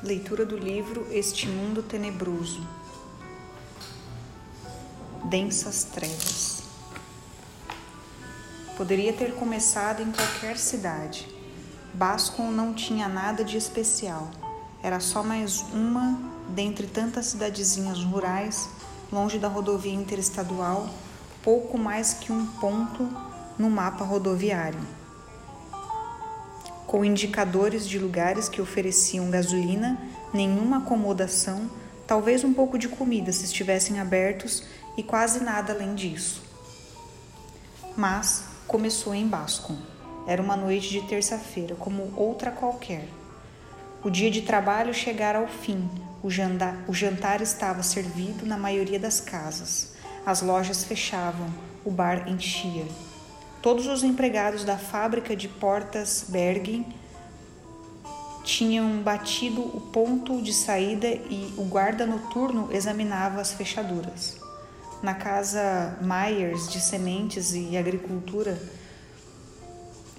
Leitura do livro Este Mundo Tenebroso. Densas Trevas. Poderia ter começado em qualquer cidade. Bascom não tinha nada de especial. Era só mais uma dentre tantas cidadezinhas rurais, longe da rodovia interestadual, pouco mais que um ponto no mapa rodoviário com indicadores de lugares que ofereciam gasolina, nenhuma acomodação, talvez um pouco de comida se estivessem abertos e quase nada além disso. Mas começou em Bascom. Era uma noite de terça-feira, como outra qualquer. O dia de trabalho chegara ao fim. O jantar, o jantar estava servido na maioria das casas. As lojas fechavam, o bar enchia. Todos os empregados da fábrica de portas Bergen tinham batido o ponto de saída e o guarda noturno examinava as fechaduras. Na casa Myers de Sementes e Agricultura,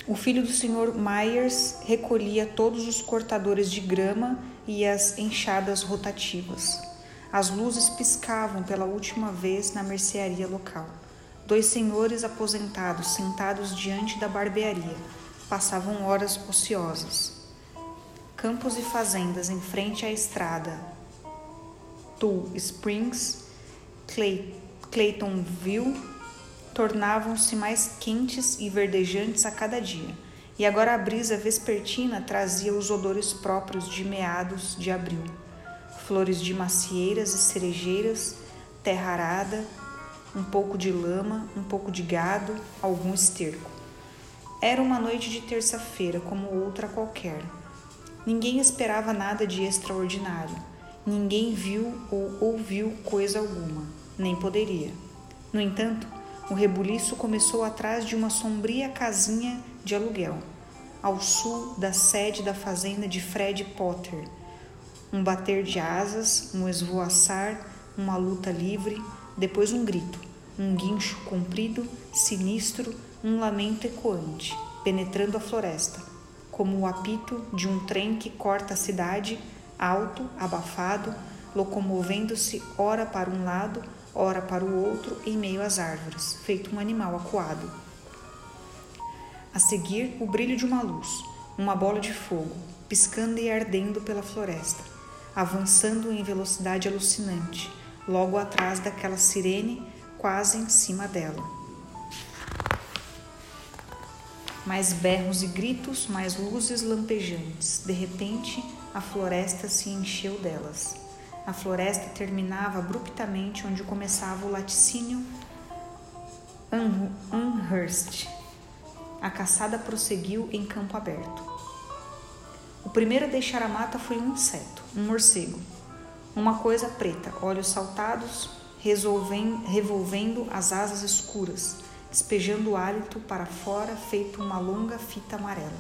o filho do senhor Myers recolhia todos os cortadores de grama e as enxadas rotativas. As luzes piscavam pela última vez na mercearia local. Dois senhores aposentados sentados diante da barbearia passavam horas ociosas. Campos e fazendas em frente à estrada Tull Springs, Clay, Claytonville tornavam-se mais quentes e verdejantes a cada dia, e agora a brisa vespertina trazia os odores próprios de meados de abril. Flores de macieiras e cerejeiras, terra arada, um pouco de lama, um pouco de gado, algum esterco. Era uma noite de terça-feira, como outra qualquer. Ninguém esperava nada de extraordinário. Ninguém viu ou ouviu coisa alguma, nem poderia. No entanto, o rebuliço começou atrás de uma sombria casinha de aluguel, ao sul da sede da fazenda de Fred Potter. Um bater de asas, um esvoaçar, uma luta livre, depois um grito, um guincho comprido, sinistro, um lamento ecoante, penetrando a floresta, como o apito de um trem que corta a cidade, alto, abafado, locomovendo-se ora para um lado, ora para o outro, em meio às árvores, feito um animal acuado. A seguir, o brilho de uma luz, uma bola de fogo, piscando e ardendo pela floresta, avançando em velocidade alucinante, logo atrás daquela sirene quase em cima dela. Mais berros e gritos, mais luzes lampejantes. De repente, a floresta se encheu delas. A floresta terminava abruptamente onde começava o laticínio Amherst. A caçada prosseguiu em campo aberto. O primeiro a deixar a mata foi um inseto, um morcego. Uma coisa preta, olhos saltados, revolvendo as asas escuras, despejando o hálito para fora, feito uma longa fita amarela.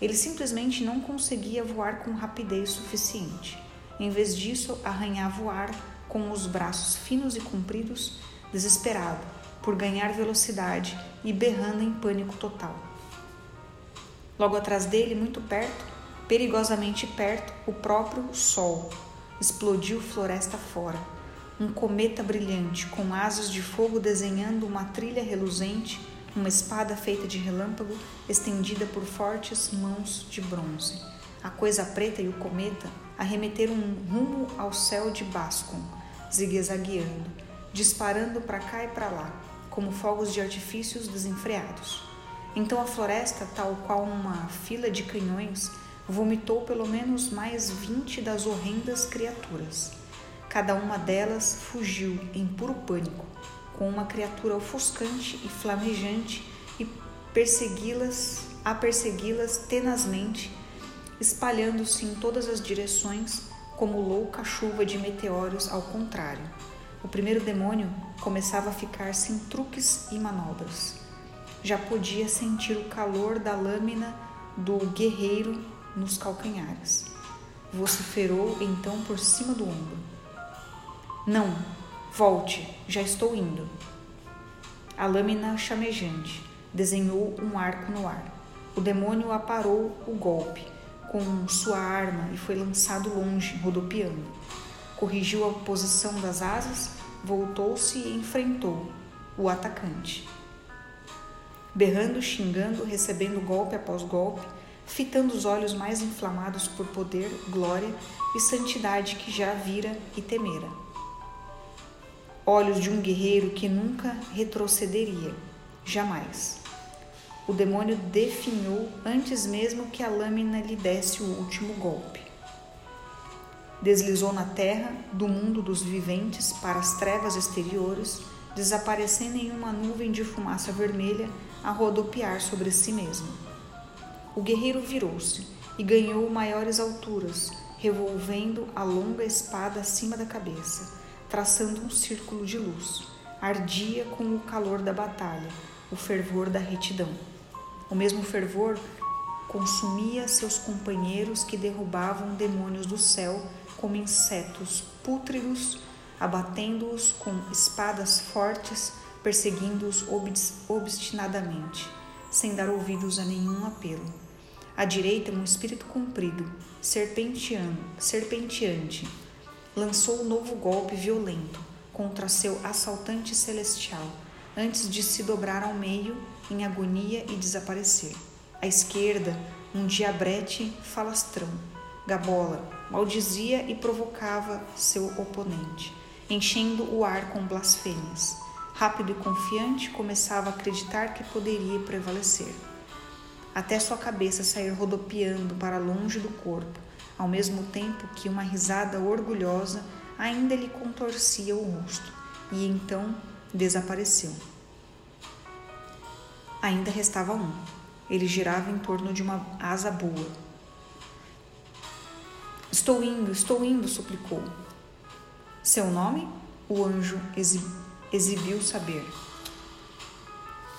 Ele simplesmente não conseguia voar com rapidez suficiente. Em vez disso, arranhava o ar com os braços finos e compridos, desesperado por ganhar velocidade e berrando em pânico total. Logo atrás dele, muito perto, perigosamente perto, o próprio Sol explodiu floresta fora. Um cometa brilhante, com asas de fogo desenhando uma trilha reluzente, uma espada feita de relâmpago estendida por fortes mãos de bronze. A coisa preta e o cometa arremeteram rumo ao céu de Bascom, zigue-zagueando, disparando para cá e para lá, como fogos de artifícios desenfreados. Então a floresta, tal qual uma fila de canhões, vomitou pelo menos mais vinte das horrendas criaturas. Cada uma delas fugiu em puro pânico, com uma criatura ofuscante e flamejante e persegui-las, a persegui-las tenazmente, espalhando-se em todas as direções como louca chuva de meteoros ao contrário. O primeiro demônio começava a ficar sem truques e manobras. Já podia sentir o calor da lâmina do guerreiro nos calcanhares. Vociferou então por cima do ombro. Não, volte, já estou indo. A lâmina chamejante desenhou um arco no ar. O demônio aparou o golpe, com sua arma e foi lançado longe, rodopiando. Corrigiu a posição das asas, voltou-se e enfrentou o atacante. Berrando, xingando, recebendo golpe após golpe, fitando os olhos mais inflamados por poder, glória e santidade que já vira e temera. Olhos de um guerreiro que nunca retrocederia, jamais. O demônio definhou antes mesmo que a lâmina lhe desse o último golpe. Deslizou na terra, do mundo dos viventes para as trevas exteriores, desaparecendo em uma nuvem de fumaça vermelha a rodopiar sobre si mesmo. O guerreiro virou-se e ganhou maiores alturas, revolvendo a longa espada acima da cabeça, traçando um círculo de luz. Ardia com o calor da batalha, o fervor da retidão. O mesmo fervor consumia seus companheiros que derrubavam demônios do céu como insetos pútridos, abatendo-os com espadas fortes, perseguindo-os obstinadamente, sem dar ouvidos a nenhum apelo. À direita, um espírito comprido, serpenteando, serpenteante, lançou um novo golpe violento contra seu assaltante celestial, antes de se dobrar ao meio em agonia e desaparecer. À esquerda, um diabrete falastrão, gabola, maldizia e provocava seu oponente, enchendo o ar com blasfêmias. Rápido e confiante, começava a acreditar que poderia prevalecer até sua cabeça sair rodopiando para longe do corpo, ao mesmo tempo que uma risada orgulhosa ainda lhe contorcia o rosto, e então desapareceu. Ainda restava um. Ele girava em torno de uma asa boa. Estou indo, estou indo, suplicou. Seu nome? O anjo exibiu saber.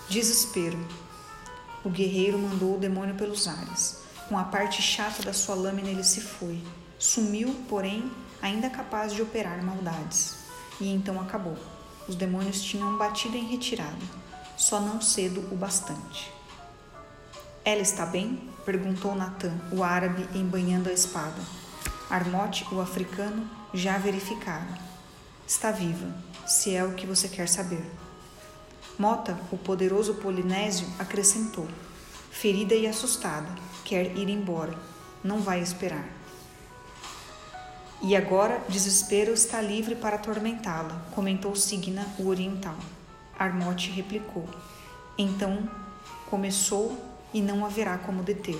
Desespero. O guerreiro mandou o demônio pelos ares. Com a parte chata da sua lâmina ele se foi. Sumiu, porém, ainda capaz de operar maldades. E então acabou. Os demônios tinham batido em retirada, só não cedo o bastante. Ela está bem? perguntou Natan, o árabe, embanhando a espada. Armote, o africano, já verificara. Está viva, se é o que você quer saber. Mota, o poderoso polinésio, acrescentou: Ferida e assustada, quer ir embora, não vai esperar. E agora desespero está livre para atormentá-la, comentou Signa, o oriental. Armote replicou: Então começou e não haverá como deter.